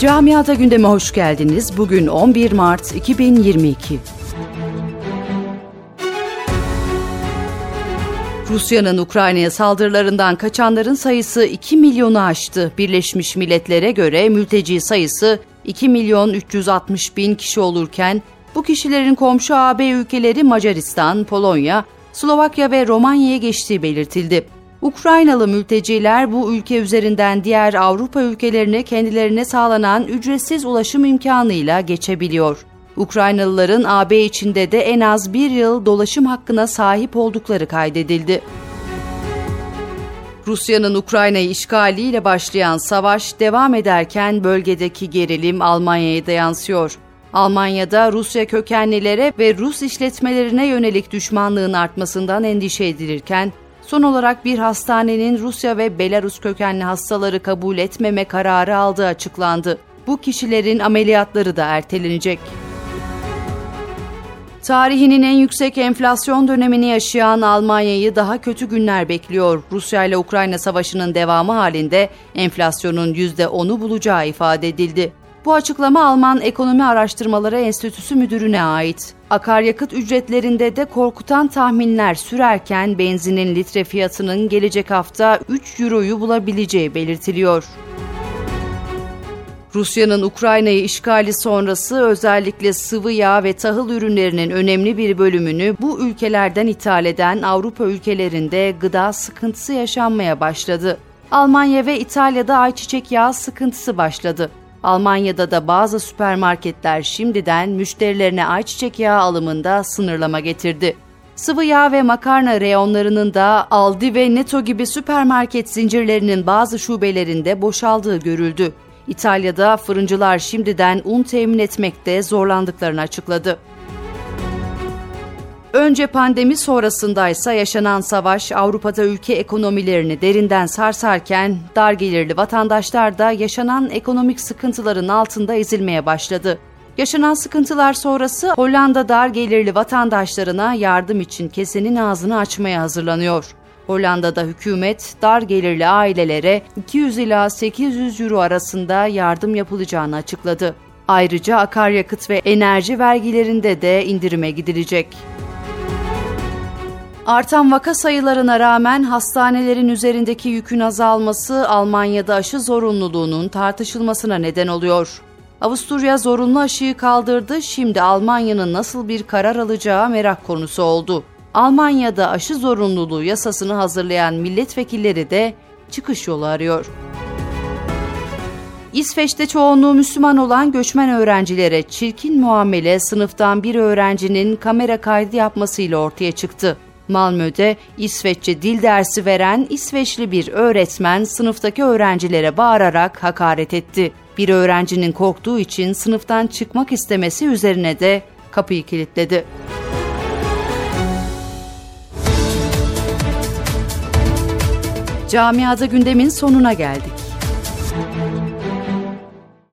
Camiata gündeme hoş geldiniz. Bugün 11 Mart 2022. Rusya'nın Ukrayna'ya saldırılarından kaçanların sayısı 2 milyonu aştı. Birleşmiş Milletler'e göre mülteci sayısı 2 milyon 360 bin kişi olurken bu kişilerin komşu AB ülkeleri Macaristan, Polonya, Slovakya ve Romanya'ya geçtiği belirtildi. Ukraynalı mülteciler bu ülke üzerinden diğer Avrupa ülkelerine kendilerine sağlanan ücretsiz ulaşım imkanıyla geçebiliyor. Ukraynalıların AB içinde de en az bir yıl dolaşım hakkına sahip oldukları kaydedildi. Rusya'nın Ukrayna'yı işgaliyle başlayan savaş devam ederken bölgedeki gerilim Almanya'ya da yansıyor. Almanya'da Rusya kökenlilere ve Rus işletmelerine yönelik düşmanlığın artmasından endişe edilirken, son olarak bir hastanenin Rusya ve Belarus kökenli hastaları kabul etmeme kararı aldığı açıklandı. Bu kişilerin ameliyatları da ertelenecek. Tarihinin en yüksek enflasyon dönemini yaşayan Almanya'yı daha kötü günler bekliyor. Rusya ile Ukrayna savaşının devamı halinde enflasyonun %10'u bulacağı ifade edildi. Bu açıklama Alman Ekonomi Araştırmaları Enstitüsü müdürüne ait. Akaryakıt ücretlerinde de korkutan tahminler sürerken benzinin litre fiyatının gelecek hafta 3 euroyu bulabileceği belirtiliyor. Rusya'nın Ukrayna'yı işgali sonrası özellikle sıvı yağ ve tahıl ürünlerinin önemli bir bölümünü bu ülkelerden ithal eden Avrupa ülkelerinde gıda sıkıntısı yaşanmaya başladı. Almanya ve İtalya'da ayçiçek yağı sıkıntısı başladı. Almanya'da da bazı süpermarketler şimdiden müşterilerine ayçiçek yağı alımında sınırlama getirdi. Sıvı yağ ve makarna reyonlarının da Aldi ve Netto gibi süpermarket zincirlerinin bazı şubelerinde boşaldığı görüldü. İtalya'da fırıncılar şimdiden un temin etmekte zorlandıklarını açıkladı. Önce pandemi sonrasındaysa yaşanan savaş Avrupa'da ülke ekonomilerini derinden sarsarken dar gelirli vatandaşlar da yaşanan ekonomik sıkıntıların altında ezilmeye başladı. Yaşanan sıkıntılar sonrası Hollanda dar gelirli vatandaşlarına yardım için kesenin ağzını açmaya hazırlanıyor. Hollanda'da hükümet dar gelirli ailelere 200 ila 800 euro arasında yardım yapılacağını açıkladı. Ayrıca akaryakıt ve enerji vergilerinde de indirime gidilecek. Artan vaka sayılarına rağmen hastanelerin üzerindeki yükün azalması Almanya'da aşı zorunluluğunun tartışılmasına neden oluyor. Avusturya zorunlu aşıyı kaldırdı, şimdi Almanya'nın nasıl bir karar alacağı merak konusu oldu. Almanya'da aşı zorunluluğu yasasını hazırlayan milletvekilleri de çıkış yolu arıyor. İsveç'te çoğunluğu Müslüman olan göçmen öğrencilere çirkin muamele sınıftan bir öğrencinin kamera kaydı yapmasıyla ortaya çıktı. Malmö'de İsveççe dil dersi veren İsveçli bir öğretmen sınıftaki öğrencilere bağırarak hakaret etti. Bir öğrencinin korktuğu için sınıftan çıkmak istemesi üzerine de kapıyı kilitledi. Camiada gündemin sonuna geldik.